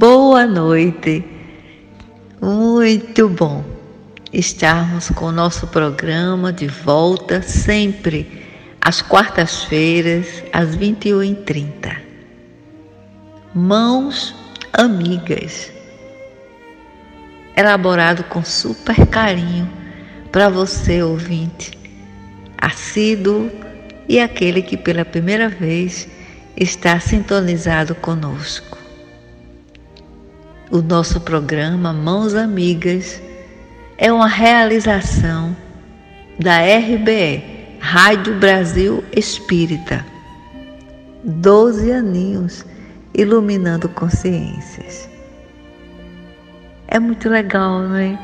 Boa noite. Muito bom estarmos com o nosso programa de volta sempre às quartas-feiras, às 21h30. Mãos amigas. Elaborado com super carinho para você, ouvinte, assíduo e aquele que pela primeira vez está sintonizado conosco. O nosso programa Mãos Amigas é uma realização da RBE, Rádio Brasil Espírita. Doze aninhos iluminando consciências. É muito legal, não é?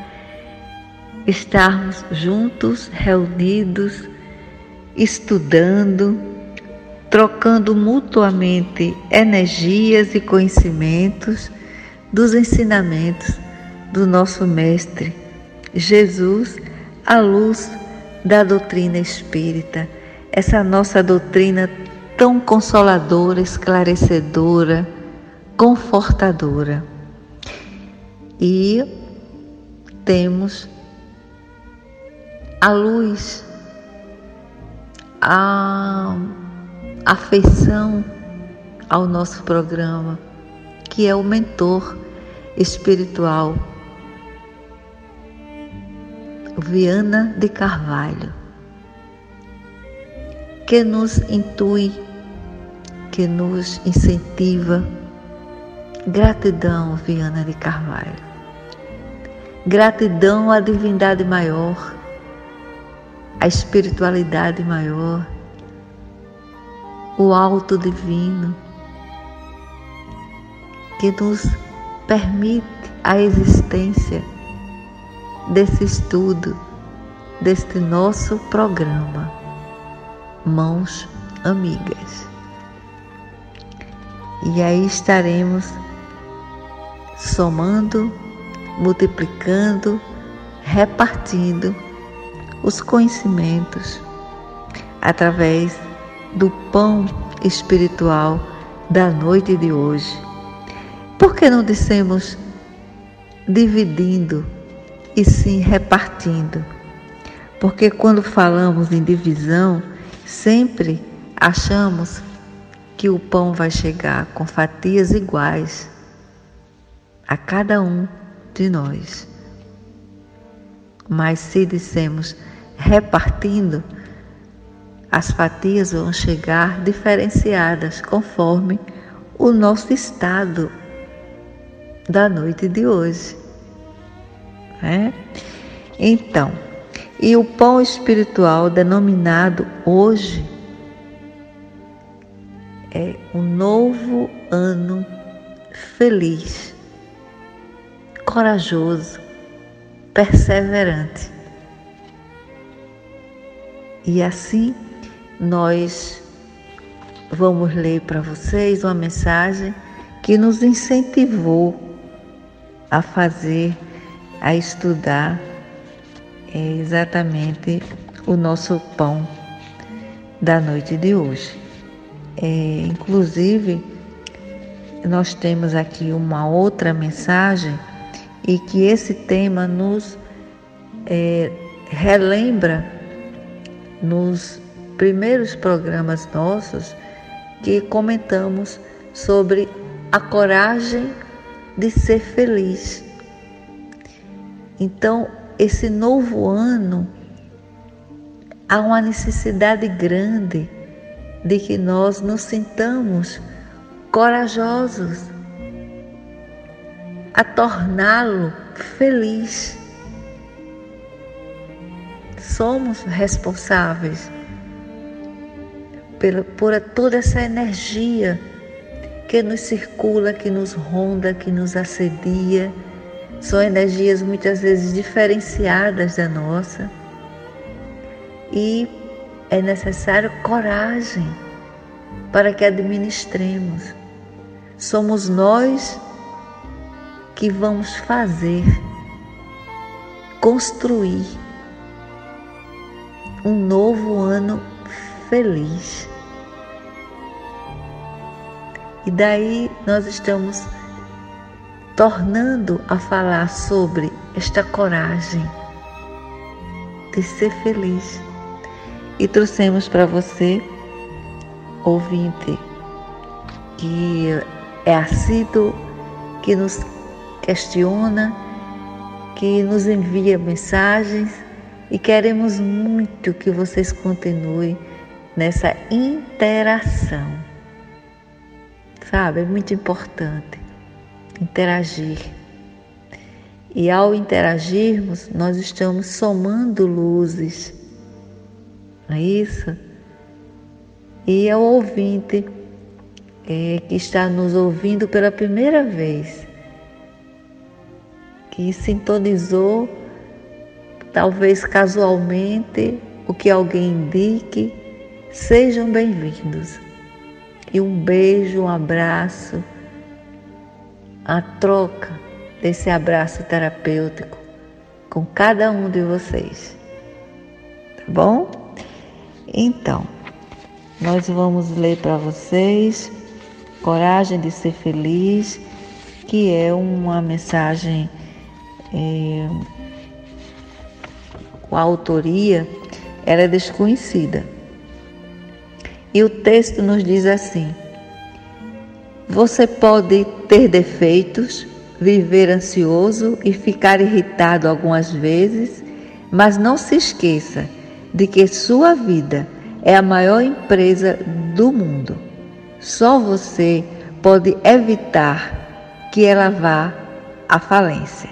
Estarmos juntos, reunidos, estudando, trocando mutuamente energias e conhecimentos dos ensinamentos do nosso Mestre Jesus, à luz da doutrina espírita, essa nossa doutrina tão consoladora, esclarecedora, confortadora. E temos a luz, a afeição ao nosso programa que é o mentor espiritual, Viana de Carvalho, que nos intui, que nos incentiva. Gratidão, Viana de Carvalho. Gratidão à divindade maior, à espiritualidade maior, o alto divino que nos permite a existência desse estudo, deste nosso programa, Mãos Amigas. E aí estaremos somando, multiplicando, repartindo os conhecimentos através do pão espiritual da noite de hoje por que não dissemos dividindo e sim repartindo? Porque quando falamos em divisão, sempre achamos que o pão vai chegar com fatias iguais a cada um de nós. Mas se dissemos repartindo, as fatias vão chegar diferenciadas conforme o nosso estado da noite de hoje. É? Então, e o pão espiritual denominado hoje é um novo ano feliz, corajoso, perseverante. E assim nós vamos ler para vocês uma mensagem que nos incentivou a fazer, a estudar é exatamente o nosso pão da noite de hoje. É, inclusive, nós temos aqui uma outra mensagem e que esse tema nos é, relembra nos primeiros programas nossos que comentamos sobre a coragem de ser feliz. Então, esse novo ano, há uma necessidade grande de que nós nos sintamos corajosos a torná-lo feliz. Somos responsáveis por toda essa energia que nos circula, que nos ronda, que nos assedia. São energias muitas vezes diferenciadas da nossa. E é necessário coragem para que administremos. Somos nós que vamos fazer, construir um novo ano feliz. E daí nós estamos tornando a falar sobre esta coragem de ser feliz. E trouxemos para você, ouvinte, que é assíduo, que nos questiona, que nos envia mensagens e queremos muito que vocês continuem nessa interação. Sabe, é muito importante interagir. E ao interagirmos, nós estamos somando luzes, não é isso? E ao ouvinte é, que está nos ouvindo pela primeira vez, que sintonizou, talvez casualmente, o que alguém indique, sejam bem-vindos. E um beijo, um abraço, a troca desse abraço terapêutico com cada um de vocês. Tá bom? Então, nós vamos ler para vocês Coragem de Ser Feliz, que é uma mensagem é, a autoria era é desconhecida. E o texto nos diz assim: Você pode ter defeitos, viver ansioso e ficar irritado algumas vezes, mas não se esqueça de que sua vida é a maior empresa do mundo. Só você pode evitar que ela vá à falência.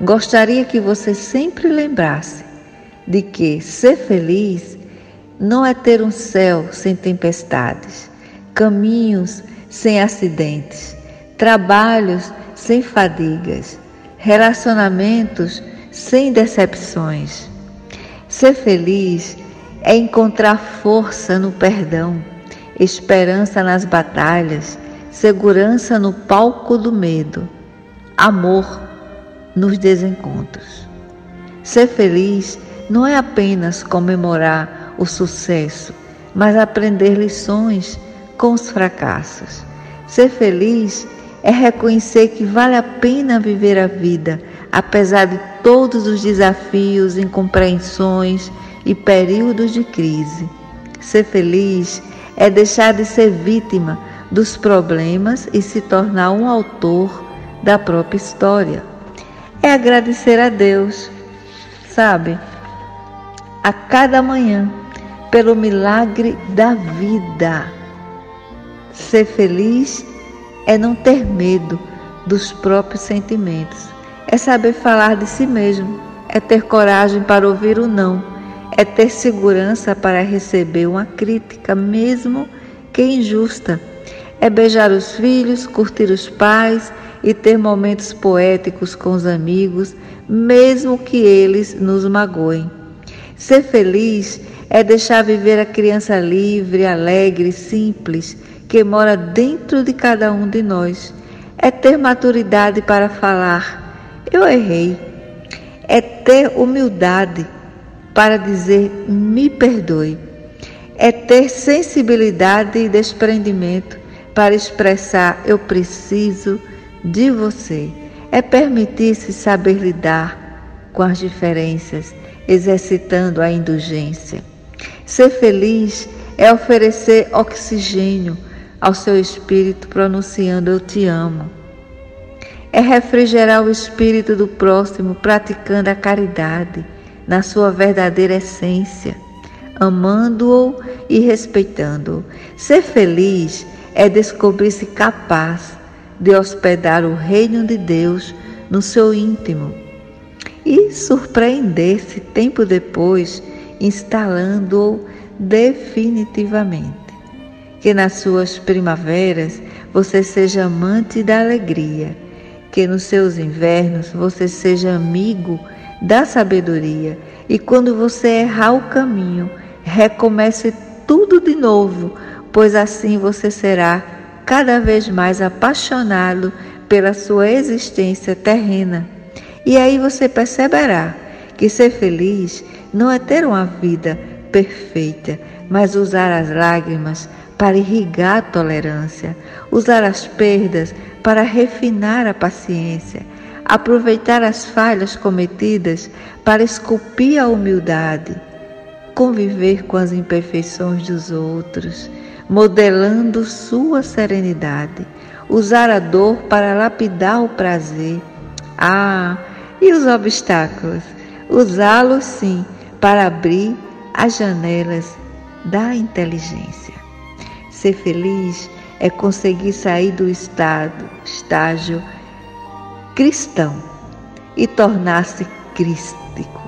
Gostaria que você sempre lembrasse de que ser feliz não é ter um céu sem tempestades, caminhos sem acidentes, trabalhos sem fadigas, relacionamentos sem decepções. Ser feliz é encontrar força no perdão, esperança nas batalhas, segurança no palco do medo, amor nos desencontros. Ser feliz não é apenas comemorar o sucesso, mas aprender lições com os fracassos. Ser feliz é reconhecer que vale a pena viver a vida, apesar de todos os desafios, incompreensões e períodos de crise. Ser feliz é deixar de ser vítima dos problemas e se tornar um autor da própria história. É agradecer a Deus, sabe, a cada manhã pelo milagre da vida. Ser feliz é não ter medo dos próprios sentimentos, é saber falar de si mesmo, é ter coragem para ouvir o não, é ter segurança para receber uma crítica, mesmo que injusta, é beijar os filhos, curtir os pais e ter momentos poéticos com os amigos, mesmo que eles nos magoem. Ser feliz é deixar viver a criança livre, alegre, simples, que mora dentro de cada um de nós. É ter maturidade para falar: eu errei. É ter humildade para dizer: me perdoe. É ter sensibilidade e desprendimento para expressar: eu preciso de você. É permitir-se saber lidar com as diferenças, exercitando a indulgência. Ser feliz é oferecer oxigênio ao seu espírito, pronunciando: Eu te amo. É refrigerar o espírito do próximo, praticando a caridade na sua verdadeira essência, amando-o e respeitando-o. Ser feliz é descobrir-se capaz de hospedar o reino de Deus no seu íntimo e surpreender-se tempo depois, instalando-o definitivamente. Que nas suas primaveras você seja amante da alegria, que nos seus invernos você seja amigo da sabedoria e quando você errar o caminho, recomece tudo de novo, pois assim você será cada vez mais apaixonado pela sua existência terrena. E aí você perceberá que ser feliz não é ter uma vida perfeita, mas usar as lágrimas para irrigar a tolerância, usar as perdas para refinar a paciência, aproveitar as falhas cometidas para esculpir a humildade, conviver com as imperfeições dos outros, modelando sua serenidade, usar a dor para lapidar o prazer. Ah, e os obstáculos? Usá-los sim para abrir as janelas da inteligência. Ser feliz é conseguir sair do estado, estágio cristão e tornar-se crístico.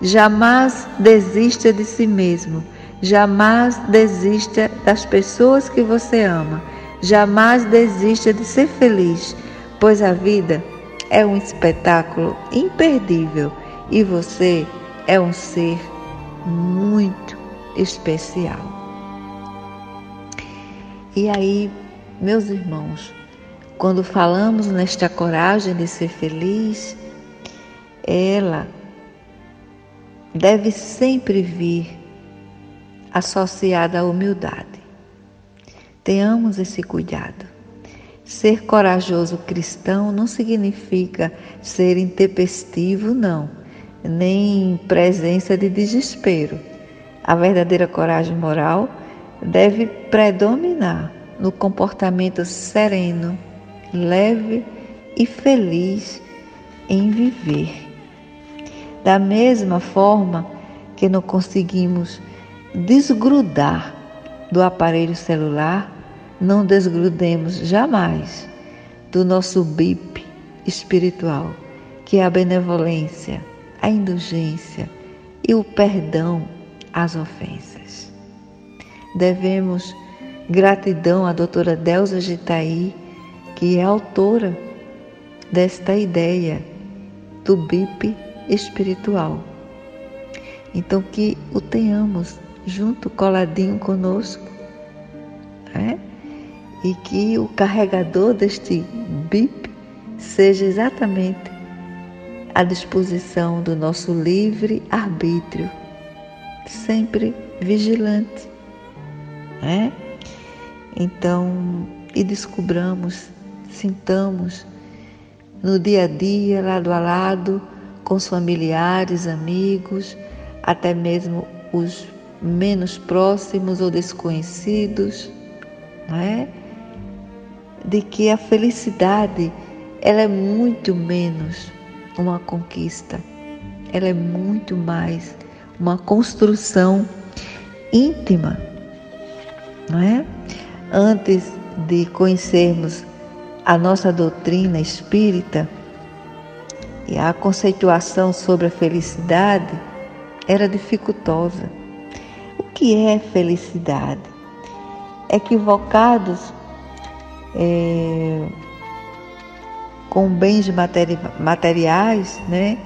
Jamais desista de si mesmo, jamais desista das pessoas que você ama, jamais desista de ser feliz, pois a vida é um espetáculo imperdível e você é um ser muito especial. E aí, meus irmãos, quando falamos nesta coragem de ser feliz, ela deve sempre vir associada à humildade. Tenhamos esse cuidado. Ser corajoso cristão não significa ser intempestivo, não, nem presença de desespero. A verdadeira coragem moral deve predominar no comportamento sereno, leve e feliz em viver. Da mesma forma que não conseguimos desgrudar do aparelho celular, não desgrudemos jamais do nosso BIP espiritual, que é a benevolência, a indulgência e o perdão às ofensas. Devemos gratidão à doutora Delza Gitaí, que é autora desta ideia do BIP espiritual. Então que o tenhamos junto, coladinho conosco, né? e que o carregador deste BIP seja exatamente à disposição do nosso livre arbítrio, sempre vigilante. Né? Então, e descobramos, sintamos no dia a dia, lado a lado, com os familiares, amigos, até mesmo os menos próximos ou desconhecidos, não é? De que a felicidade ela é muito menos uma conquista, ela é muito mais uma construção íntima, não é? Antes de conhecermos a nossa doutrina espírita e a conceituação sobre a felicidade era dificultosa. O que é felicidade? Equivocados é, com bens materi materiais, né?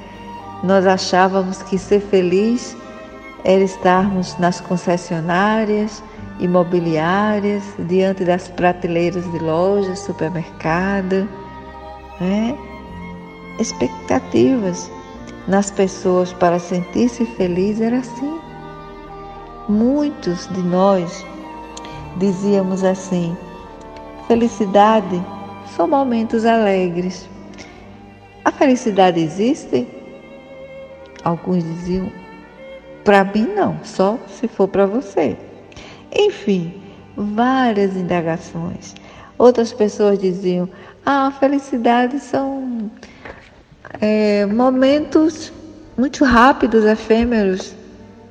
Nós achávamos que ser feliz era estarmos nas concessionárias, imobiliárias, diante das prateleiras de lojas, supermercado, né? expectativas nas pessoas para sentir-se feliz era assim. Muitos de nós dizíamos assim: felicidade são momentos alegres. A felicidade existe? Alguns diziam: para mim não, só se for para você. Enfim, várias indagações. Outras pessoas diziam: ah, a felicidade são é, momentos muito rápidos, efêmeros,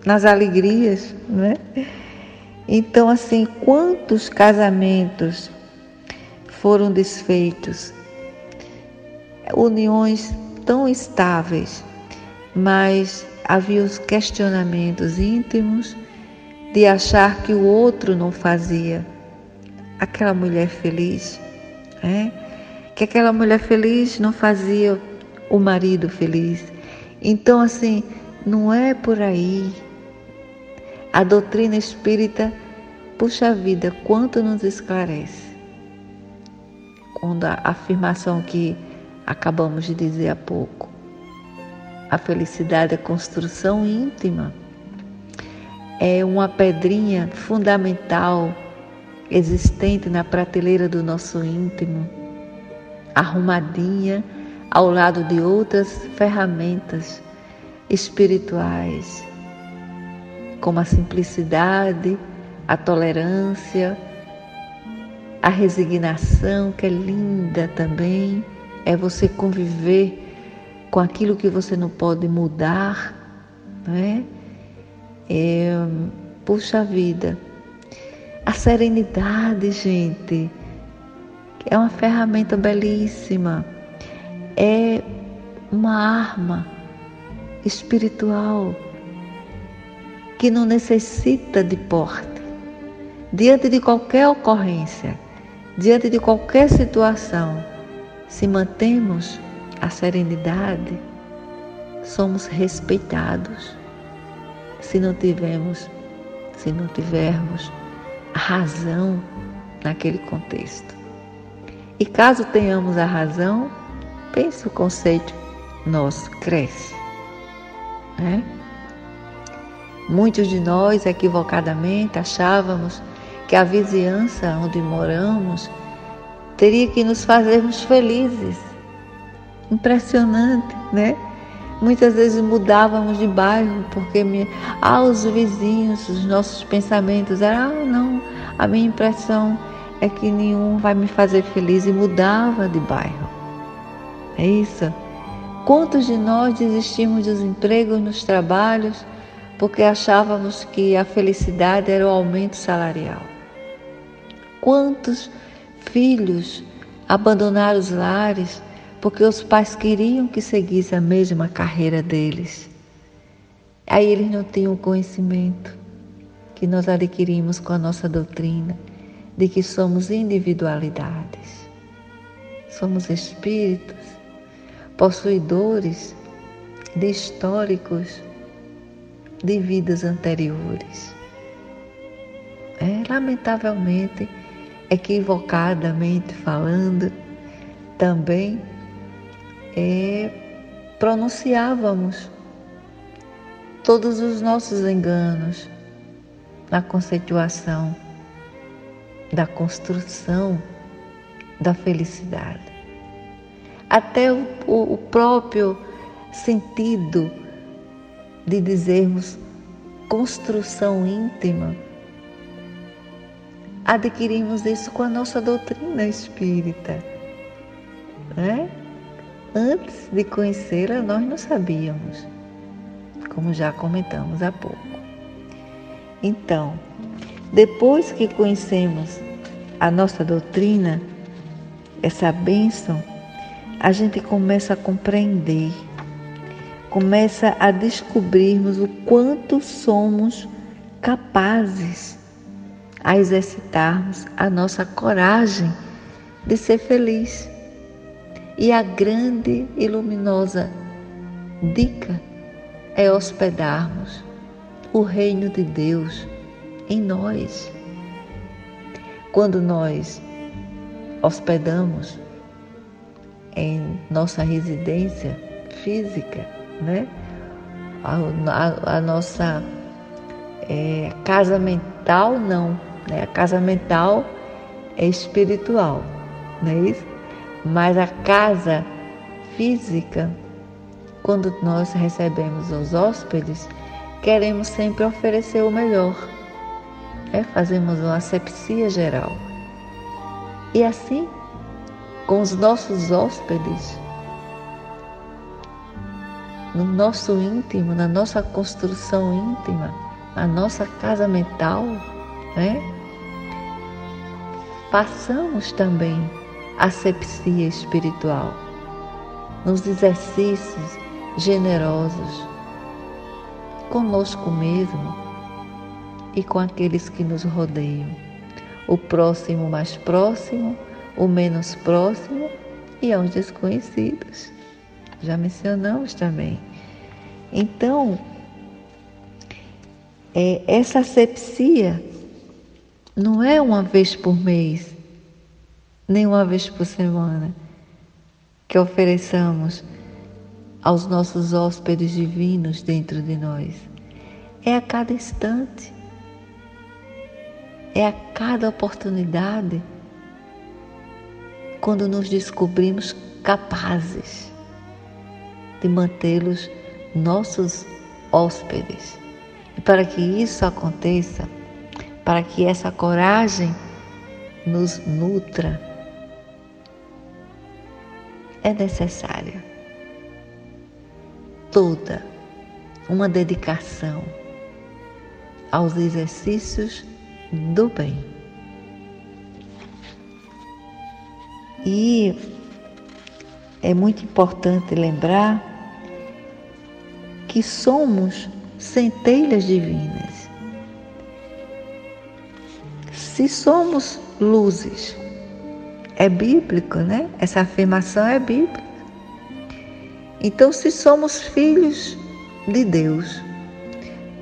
nas alegrias, né? Então, assim, quantos casamentos foram desfeitos, uniões tão estáveis, mas havia os questionamentos íntimos de achar que o outro não fazia aquela mulher feliz, é? que aquela mulher feliz não fazia o marido feliz. Então, assim, não é por aí. A doutrina espírita, puxa vida, quanto nos esclarece. Quando a afirmação que acabamos de dizer há pouco, a felicidade é construção íntima. É uma pedrinha fundamental existente na prateleira do nosso íntimo, arrumadinha ao lado de outras ferramentas espirituais, como a simplicidade, a tolerância, a resignação, que é linda também, é você conviver com aquilo que você não pode mudar, não é? é puxa vida. A serenidade, gente, é uma ferramenta belíssima, é uma arma espiritual que não necessita de porte. Diante de qualquer ocorrência, diante de qualquer situação, se mantemos a serenidade, somos respeitados. Se não tivermos, se não tivermos a razão naquele contexto. E caso tenhamos a razão, pense o conceito nosso cresce. Né? Muitos de nós, equivocadamente, achávamos que a vizinhança onde moramos teria que nos fazermos felizes. Impressionante, né? Muitas vezes mudávamos de bairro porque me, ah, os vizinhos, os nossos pensamentos eram, ah, não, a minha impressão é que nenhum vai me fazer feliz e mudava de bairro. É isso? Quantos de nós desistimos dos empregos nos trabalhos porque achávamos que a felicidade era o aumento salarial? Quantos filhos abandonaram os lares porque os pais queriam que seguisse a mesma carreira deles? Aí eles não tinham o conhecimento que nós adquirimos com a nossa doutrina de que somos individualidades, somos espíritos possuidores de históricos de vidas anteriores. É, lamentavelmente, equivocadamente falando, também é, pronunciávamos todos os nossos enganos na conceituação da construção da felicidade até o, o próprio sentido de dizermos construção íntima. Adquirimos isso com a nossa doutrina espírita. Né? Antes de conhecê-la, nós não sabíamos, como já comentamos há pouco. Então, depois que conhecemos a nossa doutrina, essa bênção a gente começa a compreender, começa a descobrirmos o quanto somos capazes a exercitarmos a nossa coragem de ser feliz. E a grande e luminosa dica é hospedarmos o reino de Deus em nós. Quando nós hospedamos em nossa residência física, né? A, a, a nossa é, casa mental não, né? A casa mental é espiritual, não é isso? Mas a casa física, quando nós recebemos os hóspedes, queremos sempre oferecer o melhor. Né? Fazemos uma asepsia geral. E assim com os nossos hóspedes, no nosso íntimo, na nossa construção íntima, na nossa casa mental, né? Façamos também asepsia espiritual nos exercícios generosos conosco mesmo e com aqueles que nos rodeiam, o próximo mais próximo o menos próximo e aos desconhecidos. Já mencionamos também. Então, é, essa asepsia não é uma vez por mês, nem uma vez por semana, que ofereçamos aos nossos hóspedes divinos dentro de nós. É a cada instante. é a cada oportunidade quando nos descobrimos capazes de mantê-los nossos hóspedes. E para que isso aconteça, para que essa coragem nos nutra, é necessária toda uma dedicação aos exercícios do bem. E é muito importante lembrar que somos centelhas divinas. Se somos luzes, é bíblico, né? Essa afirmação é bíblica. Então, se somos filhos de Deus,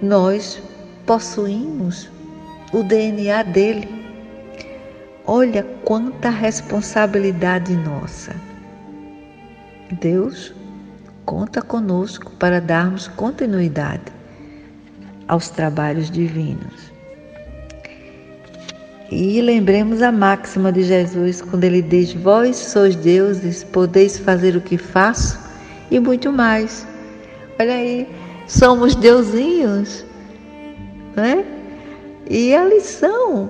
nós possuímos o DNA dele. Olha quanta responsabilidade nossa. Deus conta conosco para darmos continuidade aos trabalhos divinos. E lembremos a máxima de Jesus quando ele diz: Vós sois deuses, podeis fazer o que faço e muito mais. Olha aí, somos deusinhos, né? E a lição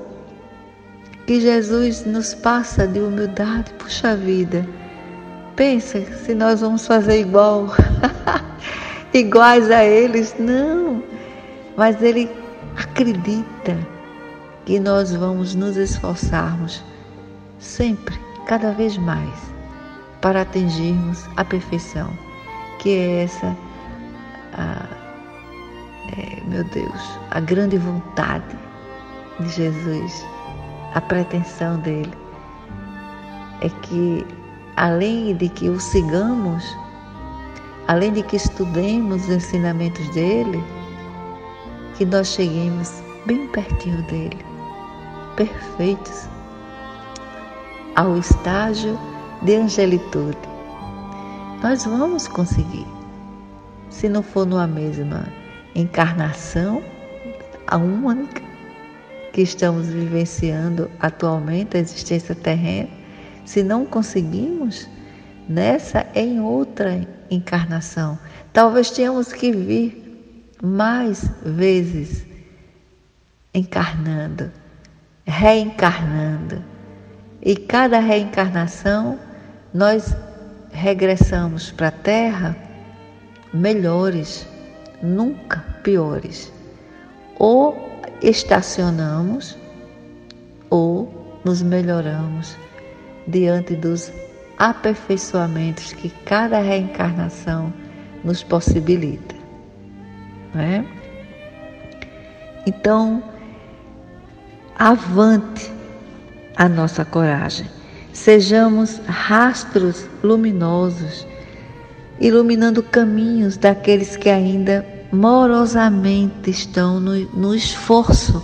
que Jesus nos passa de humildade, puxa vida. Pensa se nós vamos fazer igual, iguais a eles. Não, mas Ele acredita que nós vamos nos esforçarmos sempre, cada vez mais, para atingirmos a perfeição, que é essa, a, é, meu Deus, a grande vontade de Jesus, a pretensão dele. É que além de que o sigamos, além de que estudemos os ensinamentos dele, que nós cheguemos bem pertinho dele, perfeitos, ao estágio de angelitude. Nós vamos conseguir, se não for numa mesma encarnação, a única que estamos vivenciando atualmente, a existência terrena, se não conseguimos, nessa em outra encarnação. Talvez tenhamos que vir mais vezes encarnando, reencarnando. E cada reencarnação nós regressamos para a Terra melhores, nunca piores. Ou estacionamos ou nos melhoramos diante dos aperfeiçoamentos que cada reencarnação nos possibilita. Não é? Então, avante a nossa coragem. Sejamos rastros luminosos, iluminando caminhos daqueles que ainda morosamente estão no, no esforço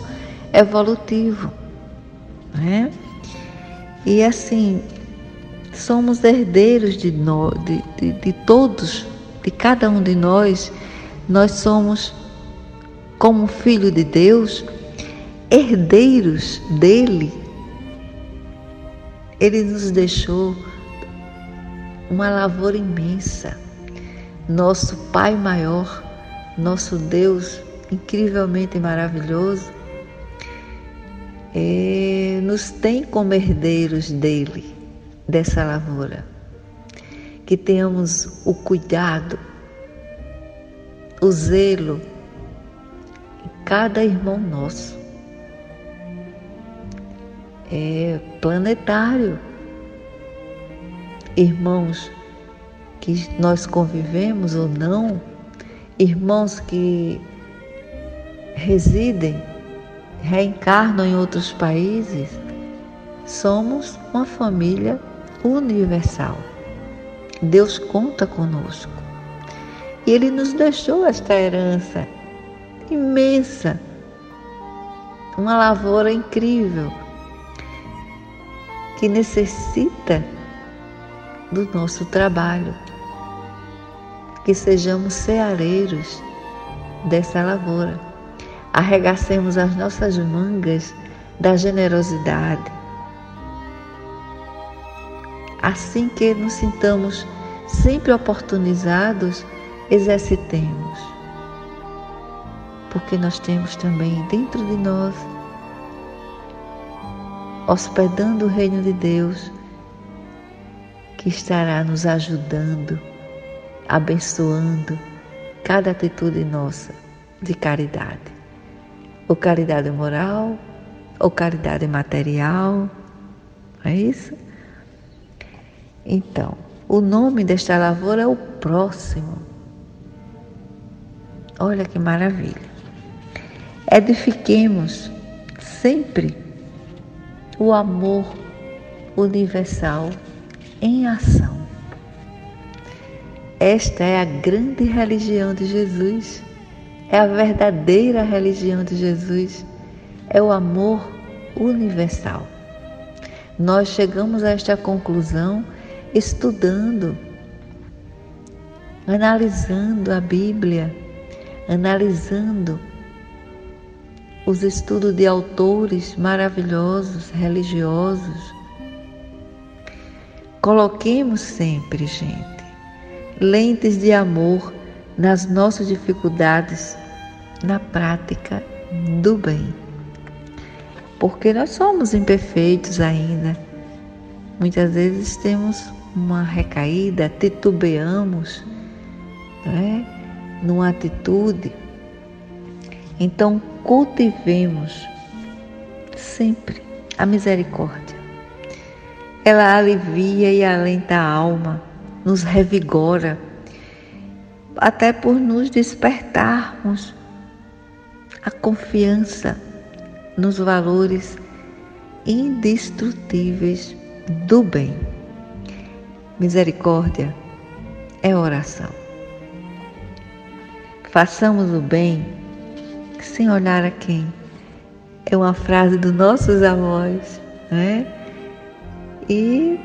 evolutivo. Né? E assim, somos herdeiros de, no, de, de, de todos, de cada um de nós, nós somos, como filho de Deus, herdeiros dele. Ele nos deixou uma lavoura imensa. Nosso Pai maior, nosso Deus incrivelmente maravilhoso, é, nos tem como herdeiros dele, dessa lavoura. Que tenhamos o cuidado, o zelo em cada irmão nosso. É planetário. Irmãos que nós convivemos ou não, irmãos que residem reencarnam em outros países, somos uma família universal. Deus conta conosco. E Ele nos deixou esta herança imensa, uma lavoura incrível, que necessita do nosso trabalho, que sejamos ceareiros dessa lavoura arregacemos as nossas mangas da generosidade. Assim que nos sintamos sempre oportunizados, exercitemos. Porque nós temos também dentro de nós, hospedando o reino de Deus, que estará nos ajudando, abençoando cada atitude nossa de caridade. Ou caridade moral, ou caridade material, é isso? Então, o nome desta lavoura é o próximo. Olha que maravilha. Edifiquemos sempre o amor universal em ação. Esta é a grande religião de Jesus, é a verdadeira religião de Jesus, é o amor universal. Nós chegamos a esta conclusão estudando, analisando a Bíblia, analisando os estudos de autores maravilhosos, religiosos. Coloquemos sempre, gente, lentes de amor nas nossas dificuldades, na prática do bem. Porque nós somos imperfeitos ainda. Muitas vezes temos uma recaída, titubeamos, né? numa atitude. Então, cultivemos sempre a misericórdia. Ela alivia e alenta a alma, nos revigora, até por nos despertarmos a confiança nos valores indestrutíveis do bem. Misericórdia é oração. Façamos o bem sem olhar a quem. É uma frase dos nossos avós, né? E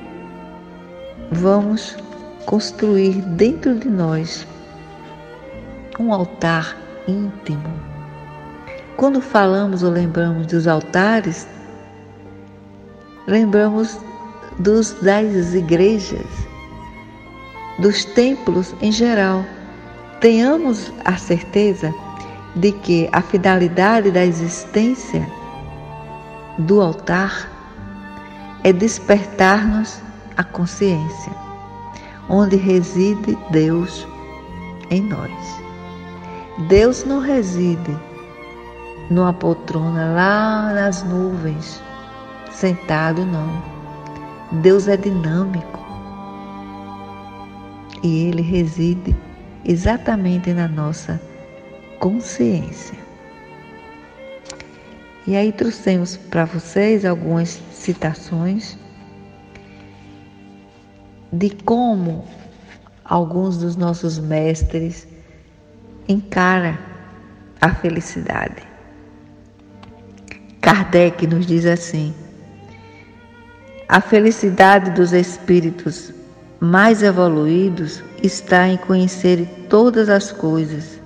vamos construir dentro de nós um altar íntimo. Quando falamos ou lembramos dos altares, lembramos dos das igrejas, dos templos em geral. Tenhamos a certeza de que a finalidade da existência do altar é despertar-nos a consciência, onde reside Deus em nós. Deus não reside numa poltrona lá nas nuvens, sentado, não. Deus é dinâmico e ele reside exatamente na nossa consciência. E aí trouxemos para vocês algumas citações de como alguns dos nossos mestres encara a felicidade. Kardec nos diz assim: a felicidade dos espíritos mais evoluídos está em conhecer todas as coisas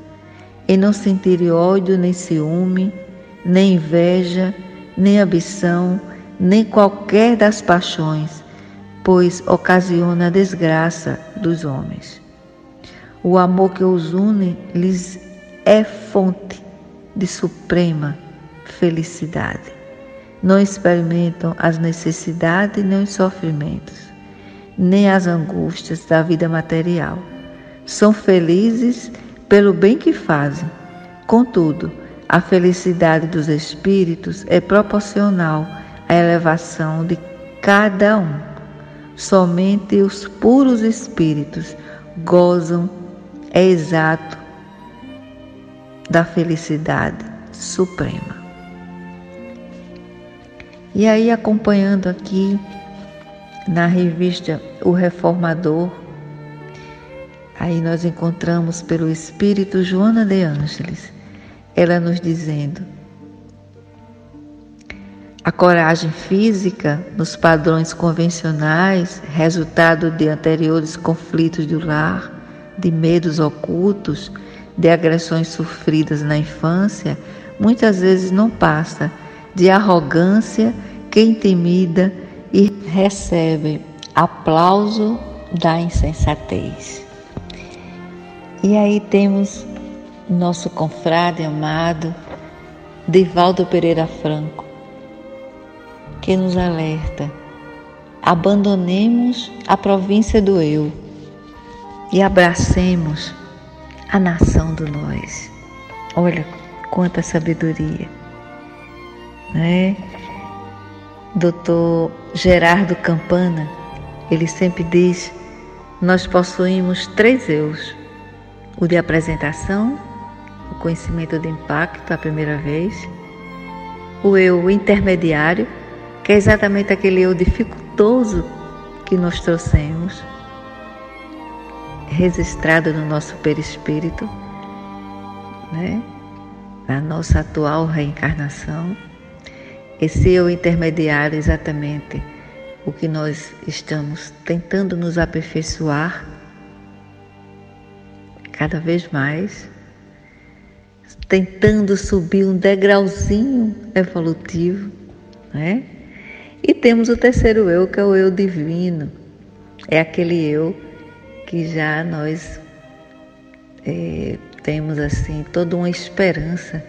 e não sentir ódio, nem ciúme, nem inveja, nem ambição, nem qualquer das paixões, pois ocasiona a desgraça dos homens. O amor que os une lhes é fonte de suprema felicidade. Não experimentam as necessidades nem os sofrimentos, nem as angústias da vida material. São felizes pelo bem que fazem. Contudo, a felicidade dos espíritos é proporcional à elevação de cada um. Somente os puros espíritos gozam é exato da felicidade suprema. E aí, acompanhando aqui na revista O Reformador, Aí nós encontramos pelo Espírito Joana de Ângeles, ela nos dizendo: a coragem física, nos padrões convencionais, resultado de anteriores conflitos do lar, de medos ocultos, de agressões sofridas na infância, muitas vezes não passa de arrogância que intimida e recebe aplauso da insensatez. E aí temos nosso confrade amado, Divaldo Pereira Franco, que nos alerta: abandonemos a província do eu e abracemos a nação do nós. Olha quanta sabedoria, né? Doutor Gerardo Campana, ele sempre diz: nós possuímos três eus: o de apresentação, o conhecimento de impacto a primeira vez, o eu intermediário, que é exatamente aquele eu dificultoso que nós trouxemos, registrado no nosso perispírito, né? na nossa atual reencarnação. Esse eu intermediário, exatamente o que nós estamos tentando nos aperfeiçoar cada vez mais, tentando subir um degrauzinho evolutivo, né? E temos o terceiro eu, que é o eu divino. É aquele eu que já nós é, temos assim toda uma esperança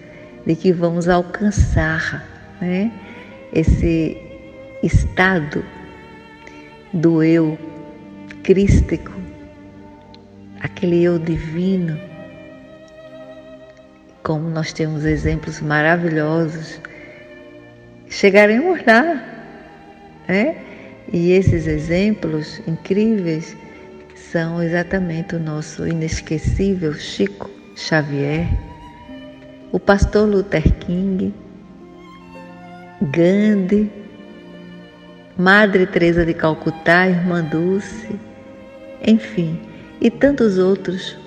de que vamos alcançar, né? Esse estado do eu crístico, aquele eu divino, como nós temos exemplos maravilhosos, chegaremos lá, né? E esses exemplos incríveis são exatamente o nosso inesquecível Chico Xavier, o pastor Luther King, Gandhi, Madre Teresa de Calcutá, Irmã Dulce, enfim, e tantos outros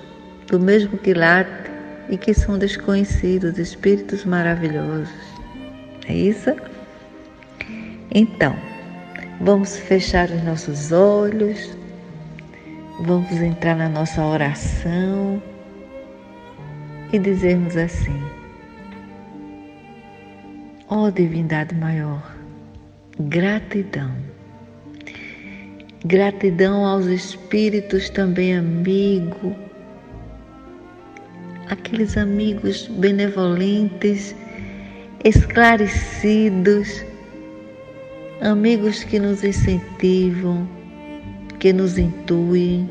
do mesmo quilate e que são desconhecidos, espíritos maravilhosos. É isso? Então, vamos fechar os nossos olhos, vamos entrar na nossa oração e dizermos assim: Ó oh, divindade maior, gratidão. Gratidão aos espíritos também amigo, aqueles amigos benevolentes, esclarecidos, amigos que nos incentivam, que nos intuem.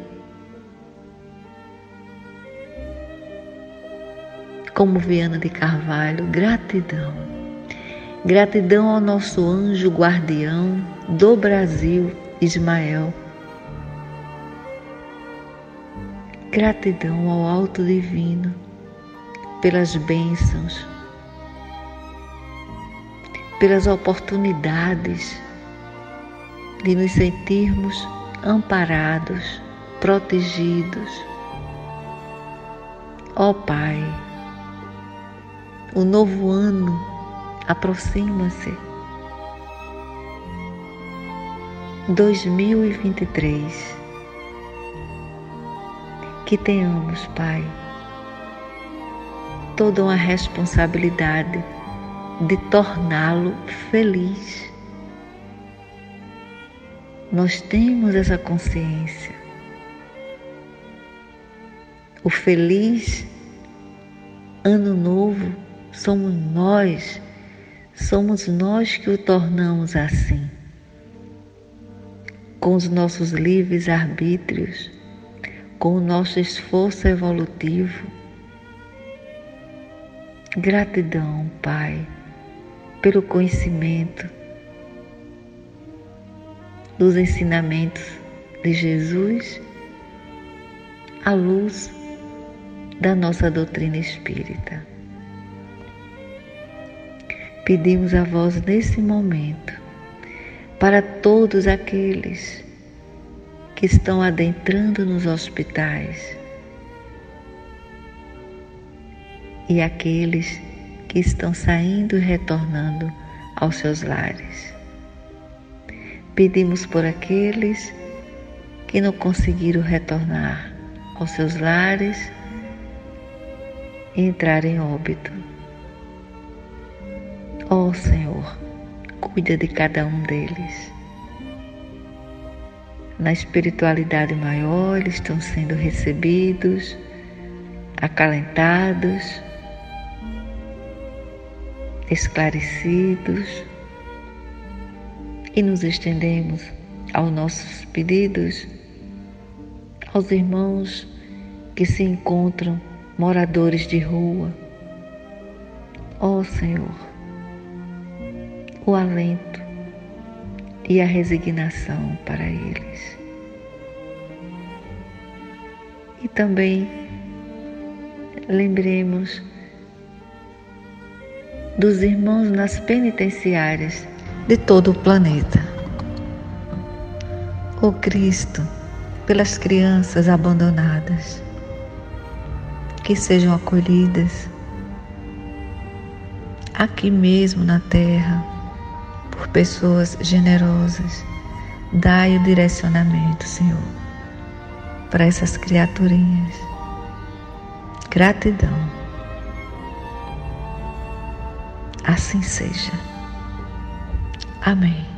Como Viana de Carvalho, gratidão. Gratidão ao nosso anjo guardião do Brasil, Ismael. Gratidão ao Alto Divino pelas bênçãos, pelas oportunidades de nos sentirmos amparados, protegidos. Ó Pai, o novo ano aproxima-se. 2023. Que tenhamos, Pai, toda uma responsabilidade de torná-lo feliz. Nós temos essa consciência. O feliz ano novo somos nós somos nós que o tornamos assim. Com os nossos livres arbítrios, com o nosso esforço evolutivo. Gratidão, Pai, pelo conhecimento dos ensinamentos de Jesus à luz da nossa doutrina espírita pedimos a vós nesse momento, para todos aqueles que estão adentrando nos hospitais e aqueles que estão saindo e retornando aos seus lares. Pedimos por aqueles que não conseguiram retornar aos seus lares e entrar em óbito Ó oh, Senhor, cuida de cada um deles. Na espiritualidade maior, eles estão sendo recebidos, acalentados, esclarecidos e nos estendemos aos nossos pedidos aos irmãos que se encontram moradores de rua. Ó oh, Senhor, o alento e a resignação para eles. E também lembremos dos irmãos nas penitenciárias de todo o planeta. O Cristo, pelas crianças abandonadas, que sejam acolhidas aqui mesmo na terra pessoas generosas. Dai o direcionamento, Senhor, para essas criaturinhas. Gratidão. Assim seja. Amém.